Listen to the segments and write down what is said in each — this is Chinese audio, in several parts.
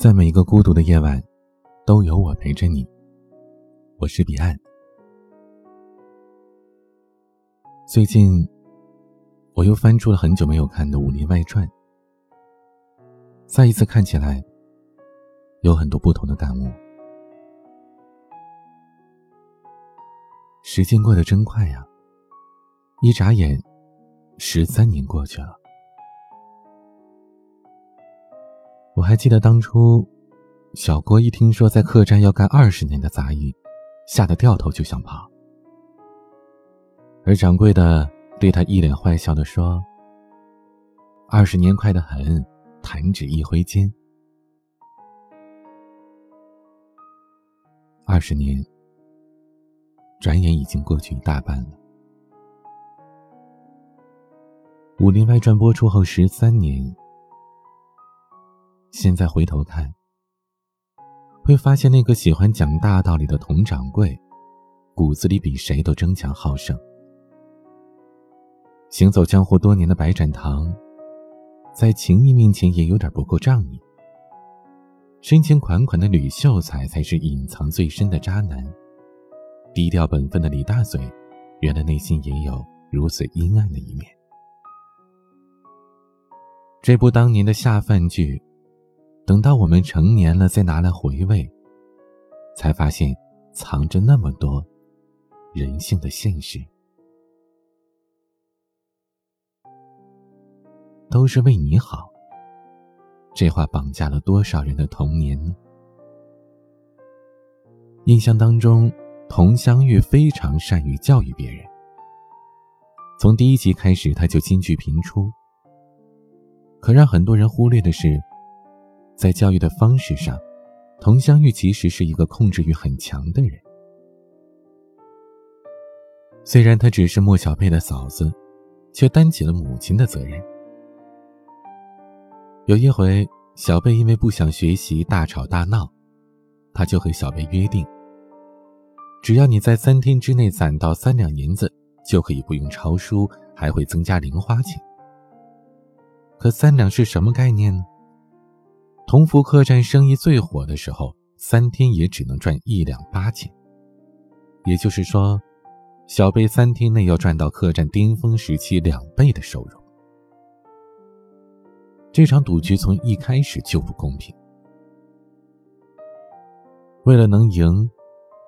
在每一个孤独的夜晚，都有我陪着你。我是彼岸。最近，我又翻出了很久没有看的《武林外传》，再一次看起来，有很多不同的感悟。时间过得真快呀，一眨眼，十三年过去了。我还记得当初，小郭一听说在客栈要干二十年的杂役，吓得掉头就想跑。而掌柜的对他一脸坏笑的说：“二十年快得很，弹指一挥间。二十年，转眼已经过去一大半了。《武林外传》播出后十三年。”现在回头看，会发现那个喜欢讲大道理的佟掌柜，骨子里比谁都争强好胜。行走江湖多年的白展堂，在情义面前也有点不够仗义。深情款款的吕秀才才是隐藏最深的渣男。低调本分的李大嘴，原来内心也有如此阴暗的一面。这部当年的下饭剧。等到我们成年了，再拿来回味，才发现藏着那么多人性的现实。都是为你好，这话绑架了多少人的童年呢？印象当中，佟湘玉非常善于教育别人。从第一集开始，他就金句频出。可让很多人忽略的是。在教育的方式上，佟湘玉其实是一个控制欲很强的人。虽然她只是莫小贝的嫂子，却担起了母亲的责任。有一回，小贝因为不想学习大吵大闹，他就和小贝约定：只要你在三天之内攒到三两银子，就可以不用抄书，还会增加零花钱。可三两是什么概念呢？同福客栈生意最火的时候，三天也只能赚一两八钱。也就是说，小贝三天内要赚到客栈巅峰时期两倍的收入。这场赌局从一开始就不公平。为了能赢，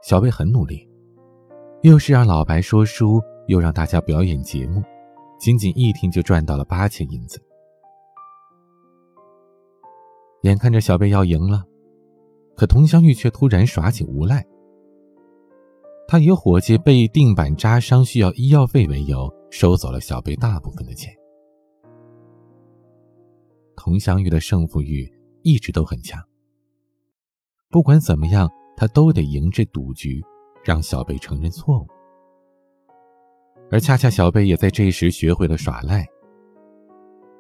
小贝很努力，又是让老白说书，又让大家表演节目，仅仅一天就赚到了八千银子。眼看着小贝要赢了，可佟湘玉却突然耍起无赖。他以伙计被钉板扎伤需要医药费为由，收走了小贝大部分的钱。佟湘玉的胜负欲一直都很强，不管怎么样，他都得赢这赌局，让小贝承认错误。而恰恰小贝也在这时学会了耍赖。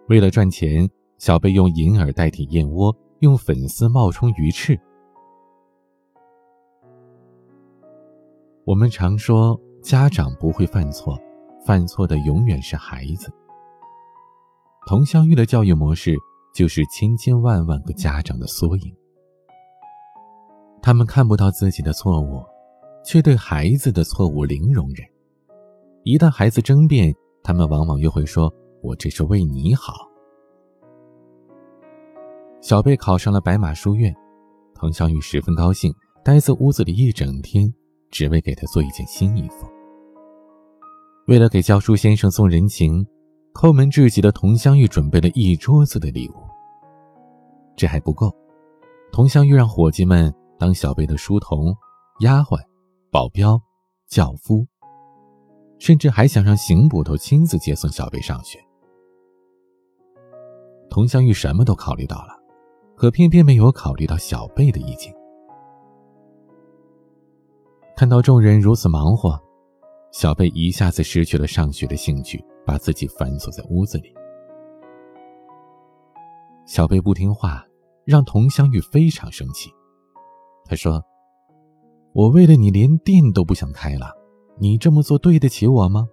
为了赚钱。小贝用银耳代替燕窝，用粉丝冒充鱼翅。我们常说家长不会犯错，犯错的永远是孩子。佟湘玉的教育模式就是千千万万个家长的缩影。他们看不到自己的错误，却对孩子的错误零容忍。一旦孩子争辩，他们往往又会说：“我这是为你好。”小贝考上了白马书院，佟湘玉十分高兴，待在屋子里一整天，只为给他做一件新衣服。为了给教书先生送人情，抠门至极的佟湘玉准备了一桌子的礼物。这还不够，佟湘玉让伙计们当小贝的书童、丫鬟、保镖、轿夫，甚至还想让邢捕头亲自接送小贝上学。佟湘玉什么都考虑到了。可偏偏没有考虑到小贝的意见。看到众人如此忙活，小贝一下子失去了上学的兴趣，把自己反锁在屋子里。小贝不听话，让佟湘玉非常生气。他说：“我为了你连店都不想开了，你这么做对得起我吗？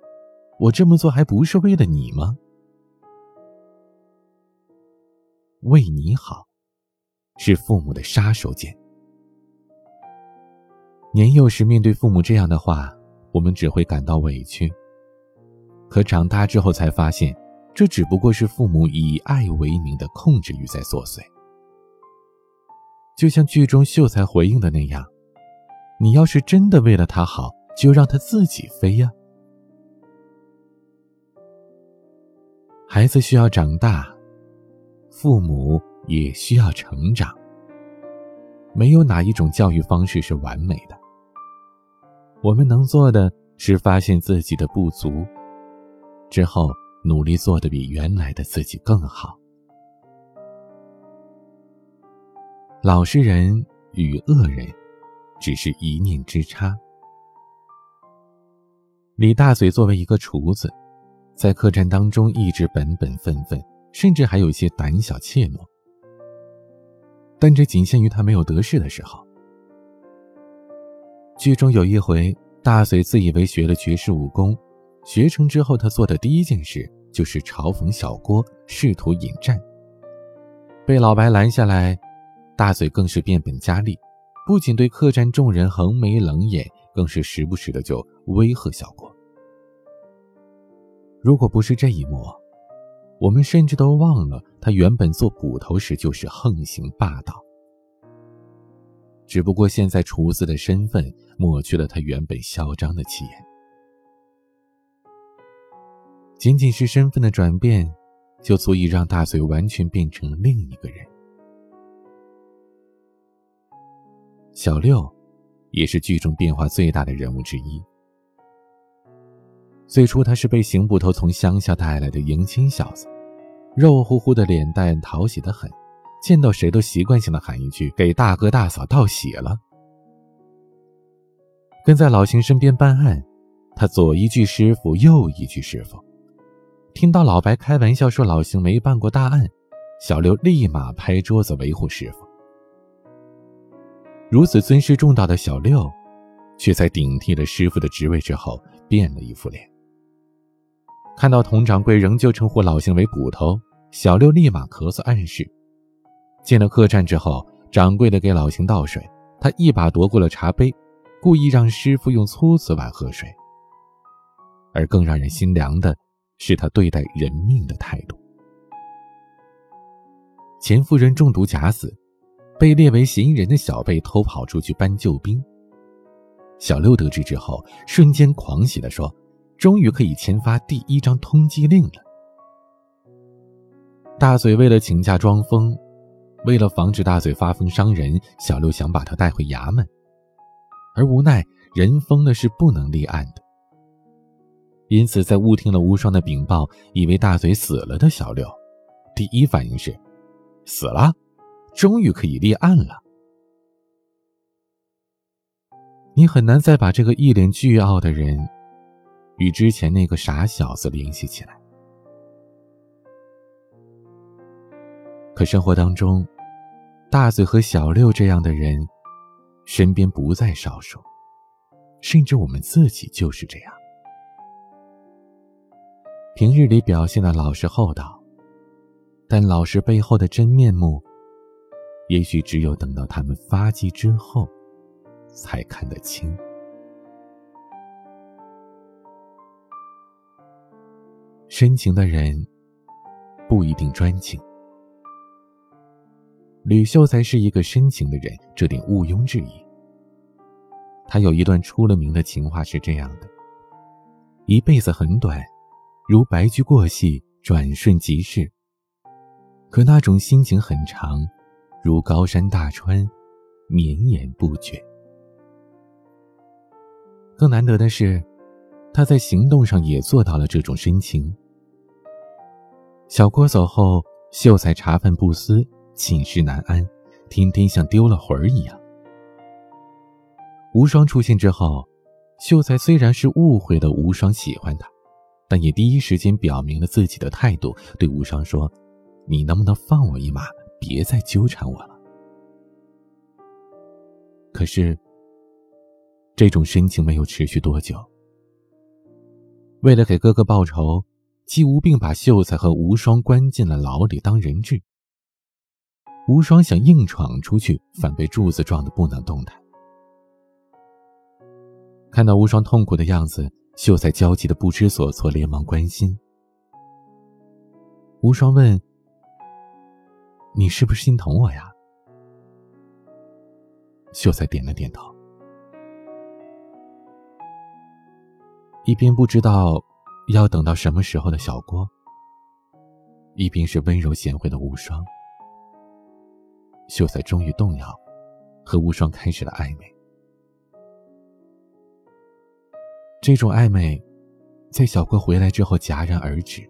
我这么做还不是为了你吗？为你好。”是父母的杀手锏。年幼时面对父母这样的话，我们只会感到委屈。可长大之后才发现，这只不过是父母以爱为名的控制欲在作祟。就像剧中秀才回应的那样：“你要是真的为了他好，就让他自己飞呀。”孩子需要长大，父母也需要成长。没有哪一种教育方式是完美的。我们能做的是发现自己的不足。之后，努力做的比原来的自己更好。老实人与恶人，只是一念之差。李大嘴作为一个厨子，在客栈当中一直本本分分，甚至还有些胆小怯懦。但这仅限于他没有得势的时候。剧中有一回，大嘴自以为学了绝世武功。学成之后，他做的第一件事就是嘲讽小郭，试图引战。被老白拦下来，大嘴更是变本加厉，不仅对客栈众人横眉冷眼，更是时不时的就威吓小郭。如果不是这一幕，我们甚至都忘了他原本做捕头时就是横行霸道。只不过现在厨子的身份抹去了他原本嚣张的气焰。仅仅是身份的转变，就足以让大嘴完全变成另一个人。小六，也是剧中变化最大的人物之一。最初他是被邢捕头从乡下带来的迎亲小子，肉乎乎的脸蛋讨喜的很，见到谁都习惯性的喊一句：“给大哥大嫂道喜了。”跟在老邢身边办案，他左一句师傅，右一句师傅。听到老白开玩笑说老邢没办过大案，小六立马拍桌子维护师傅。如此尊师重道的小六，却在顶替了师傅的职位之后变了一副脸。看到佟掌柜仍旧称呼老邢为捕头，小六立马咳嗽暗示。进了客栈之后，掌柜的给老邢倒水，他一把夺过了茶杯，故意让师傅用粗瓷碗喝水。而更让人心凉的。是他对待人命的态度。钱夫人中毒假死，被列为嫌疑人的小贝偷跑出去搬救兵。小六得知之后，瞬间狂喜地说：“终于可以签发第一张通缉令了。”大嘴为了请假装疯，为了防止大嘴发疯伤人，小六想把他带回衙门，而无奈人疯了是不能立案的。因此，在误听了无双的禀报，以为大嘴死了的小六，第一反应是：死了，终于可以立案了。你很难再把这个一脸倨傲的人，与之前那个傻小子联系起来。可生活当中，大嘴和小六这样的人，身边不在少数，甚至我们自己就是这样。平日里表现的老实厚道，但老实背后的真面目，也许只有等到他们发迹之后，才看得清。深情的人不一定专情，吕秀才是一个深情的人，这点毋庸置疑。他有一段出了名的情话是这样的：一辈子很短。如白驹过隙，转瞬即逝。可那种心情很长，如高山大川，绵延不绝。更难得的是，他在行动上也做到了这种深情。小郭走后，秀才茶饭不思，寝食难安，天天像丢了魂儿一样。无双出现之后，秀才虽然是误会了无双喜欢他。但也第一时间表明了自己的态度，对无双说：“你能不能放我一马，别再纠缠我了？”可是，这种深情没有持续多久。为了给哥哥报仇，姬无病把秀才和无双关进了牢里当人质。无双想硬闯出去，反被柱子撞得不能动弹。看到无双痛苦的样子，秀才焦急的不知所措，连忙关心。无双问：“你是不是心疼我呀？”秀才点了点头，一边不知道要等到什么时候的小郭，一边是温柔贤惠的无双。秀才终于动摇，和无双开始了暧昧。这种暧昧，在小郭回来之后戛然而止。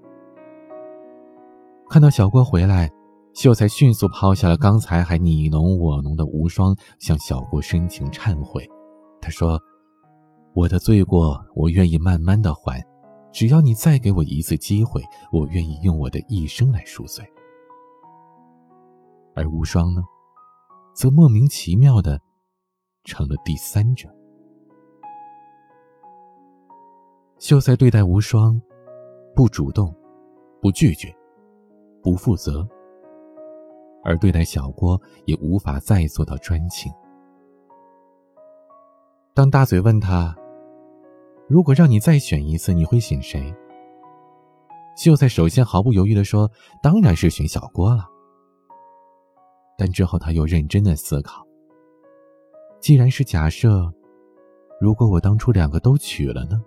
看到小郭回来。秀才迅速抛下了刚才还你侬我侬的无双，向小郭深情忏悔。他说：“我的罪过，我愿意慢慢的还，只要你再给我一次机会，我愿意用我的一生来赎罪。”而无双呢，则莫名其妙的成了第三者。秀才对待无双，不主动，不拒绝，不负责。而对待小郭也无法再做到专情。当大嘴问他：“如果让你再选一次，你会选谁？”秀才首先毫不犹豫的说：“当然是选小郭了。”但之后他又认真的思考：“既然是假设，如果我当初两个都娶了呢？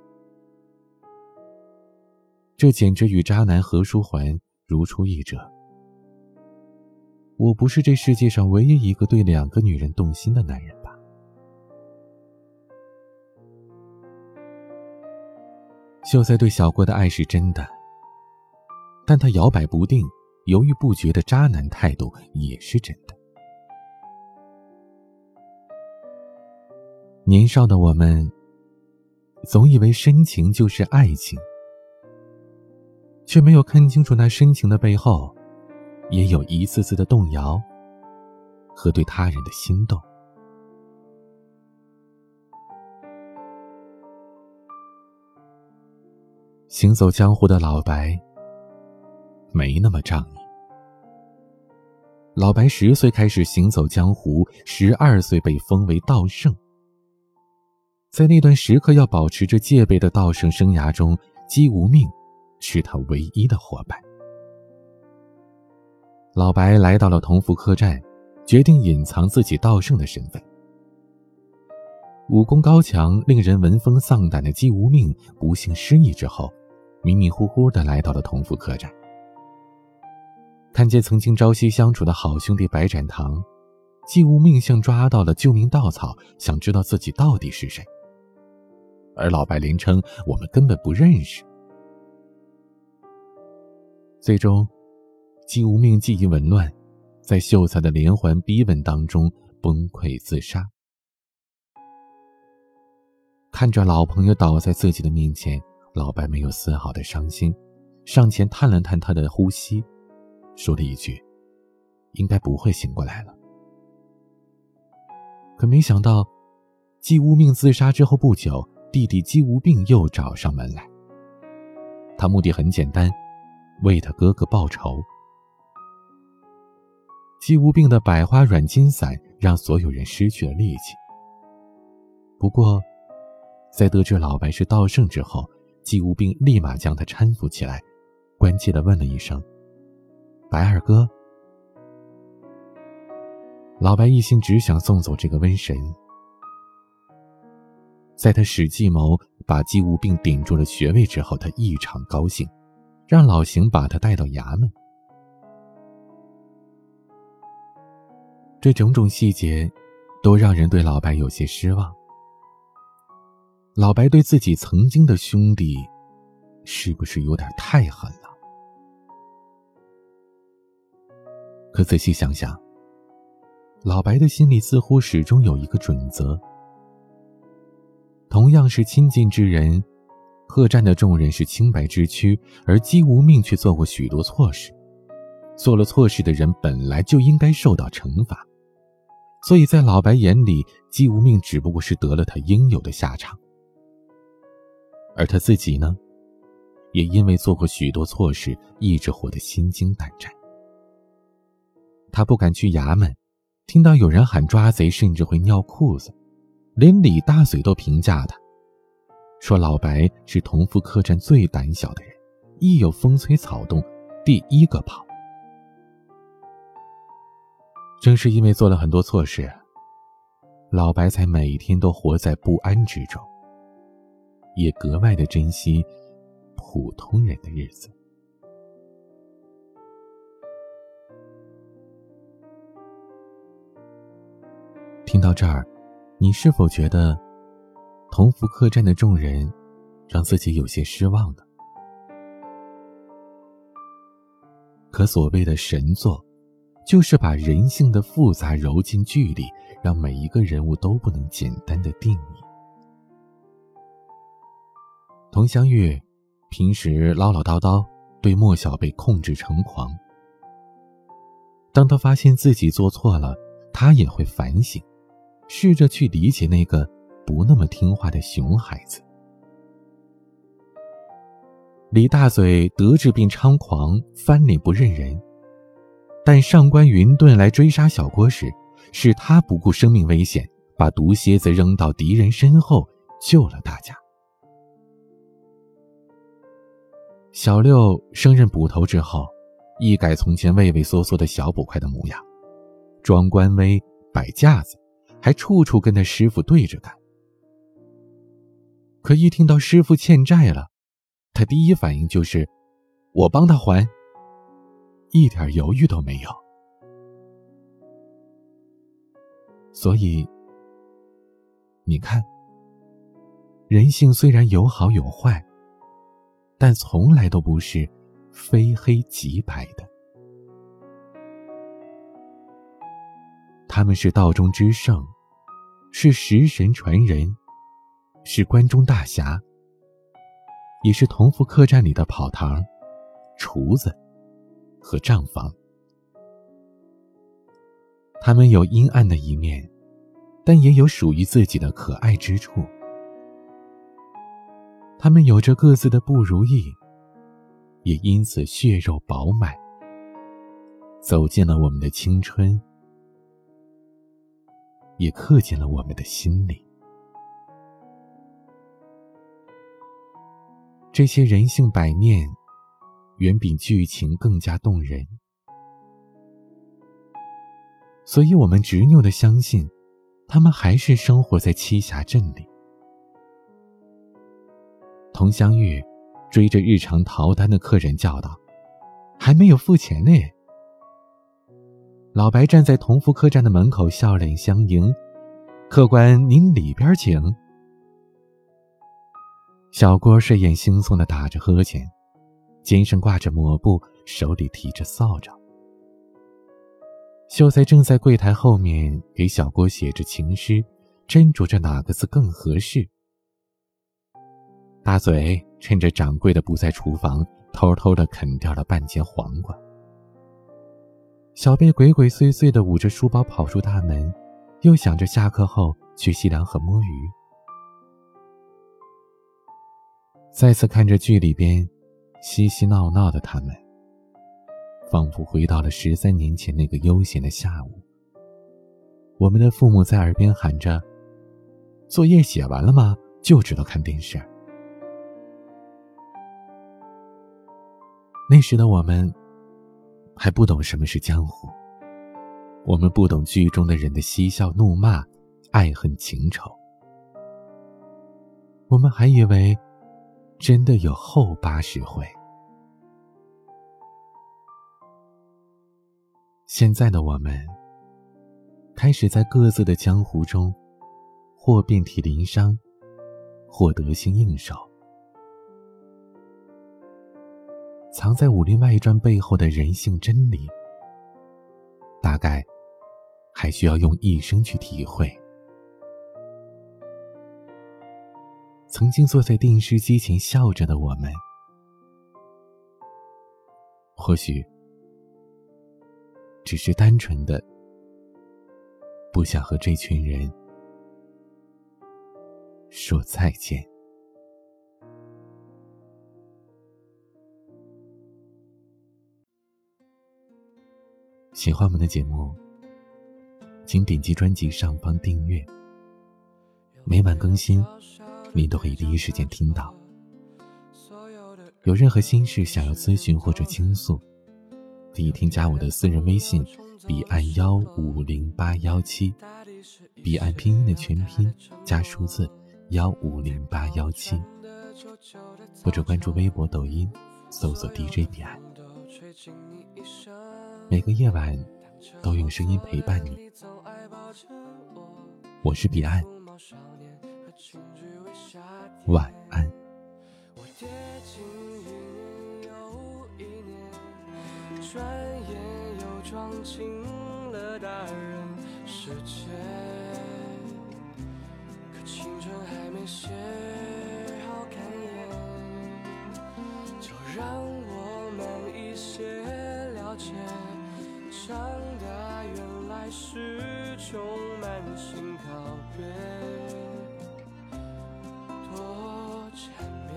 这简直与渣男何书桓如出一辙。”我不是这世界上唯一一个对两个女人动心的男人秀才对小郭的爱是真的，但他摇摆不定、犹豫不决的渣男态度也是真的。年少的我们，总以为深情就是爱情，却没有看清楚那深情的背后。也有一次次的动摇和对他人的心动。行走江湖的老白没那么仗义。老白十岁开始行走江湖，十二岁被封为道圣。在那段时刻要保持着戒备的道圣生涯中，姬无命是他唯一的伙伴。老白来到了同福客栈，决定隐藏自己道圣的身份。武功高强、令人闻风丧胆的姬无命不幸失忆之后，迷迷糊糊的来到了同福客栈。看见曾经朝夕相处的好兄弟白展堂，季无命像抓到了救命稻草，想知道自己到底是谁。而老白连称我们根本不认识。最终。姬无命记忆紊乱，在秀才的连环逼问当中崩溃自杀。看着老朋友倒在自己的面前，老白没有丝毫的伤心，上前探了探他的呼吸，说了一句：“应该不会醒过来了。”可没想到，姬无命自杀之后不久，弟弟姬无病又找上门来。他目的很简单，为他哥哥报仇。姬无病的百花软筋散让所有人失去了力气。不过，在得知老白是道圣之后，姬无病立马将他搀扶起来，关切的问了一声：“白二哥。”老白一心只想送走这个瘟神，在他使计谋把姬无病顶住了穴位之后，他异常高兴，让老邢把他带到衙门。这种种细节，都让人对老白有些失望。老白对自己曾经的兄弟，是不是有点太狠了？可仔细想想，老白的心里似乎始终有一个准则：同样是亲近之人，客栈的众人是清白之躯，而姬无命却做过许多错事。做了错事的人本来就应该受到惩罚。所以在老白眼里，姬无命只不过是得了他应有的下场，而他自己呢，也因为做过许多错事，一直活得心惊胆战。他不敢去衙门，听到有人喊抓贼，甚至会尿裤子。连李大嘴都评价他，说老白是同福客栈最胆小的人，一有风吹草动，第一个跑。正是因为做了很多错事，老白才每天都活在不安之中，也格外的珍惜普通人的日子。听到这儿，你是否觉得同福客栈的众人让自己有些失望呢？可所谓的神作，就是把人性的复杂揉进剧里，让每一个人物都不能简单的定义。佟湘玉平时唠唠叨叨，对莫小贝控制成狂。当他发现自己做错了，他也会反省。试着去理解那个不那么听话的熊孩子。李大嘴得志并猖狂，翻脸不认人。但上官云顿来追杀小郭时，是他不顾生命危险，把毒蝎子扔到敌人身后，救了大家。小六升任捕头之后，一改从前畏畏缩缩的小捕快的模样，装官威，摆架子。还处处跟他师傅对着干，可一听到师傅欠债了，他第一反应就是我帮他还，一点犹豫都没有。所以，你看，人性虽然有好有坏，但从来都不是非黑即白的。他们是道中之圣，是食神传人，是关中大侠，也是同福客栈里的跑堂、厨子和账房。他们有阴暗的一面，但也有属于自己的可爱之处。他们有着各自的不如意，也因此血肉饱满，走进了我们的青春。也刻进了我们的心里。这些人性百面，远比剧情更加动人，所以我们执拗的相信，他们还是生活在栖霞镇里。佟湘玉追着日常逃单的客人叫道：“还没有付钱呢。”老白站在同福客栈的门口，笑脸相迎。客官，您里边请。小郭睡眼惺忪的打着呵欠，肩上挂着抹布，手里提着扫帚。秀才正在柜台后面给小郭写着情诗，斟酌着哪个字更合适。大嘴趁着掌柜的不在厨房，偷偷的啃掉了半截黄瓜。小贝鬼鬼祟祟的捂着书包跑出大门，又想着下课后去西凉河摸鱼。再次看着剧里边嬉嬉闹闹的他们，仿佛回到了十三年前那个悠闲的下午。我们的父母在耳边喊着：“作业写完了吗？”就知道看电视。那时的我们。还不懂什么是江湖，我们不懂剧中的人的嬉笑怒骂、爱恨情仇，我们还以为真的有后八十回。现在的我们，开始在各自的江湖中，或遍体鳞伤，或得心应手。藏在《武林外传》背后的人性真理，大概还需要用一生去体会。曾经坐在电视机前笑着的我们，或许只是单纯的不想和这群人说再见。喜欢我们的节目，请点击专辑上方订阅，每晚更新，你都可以第一时间听到。有任何心事想要咨询或者倾诉，可以添加我的私人微信：彼岸幺五零八幺七，彼岸拼音的全拼加数字幺五零八幺七，或者关注微博、抖音。搜索 DJ 彼岸，每个夜晚都用声音陪伴你。我是彼岸，晚安。可青春还没写好看一眼。就让长大原来是种满心告别，多缠绵。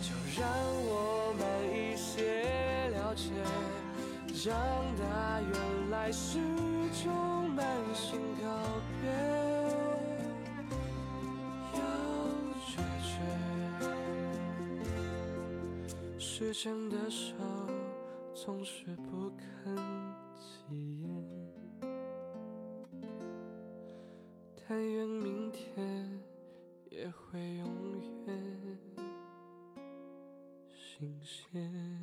就让我们一些了解，长大原来是种满心告别。时间的手总是不肯起眼，但愿明天也会永远新鲜。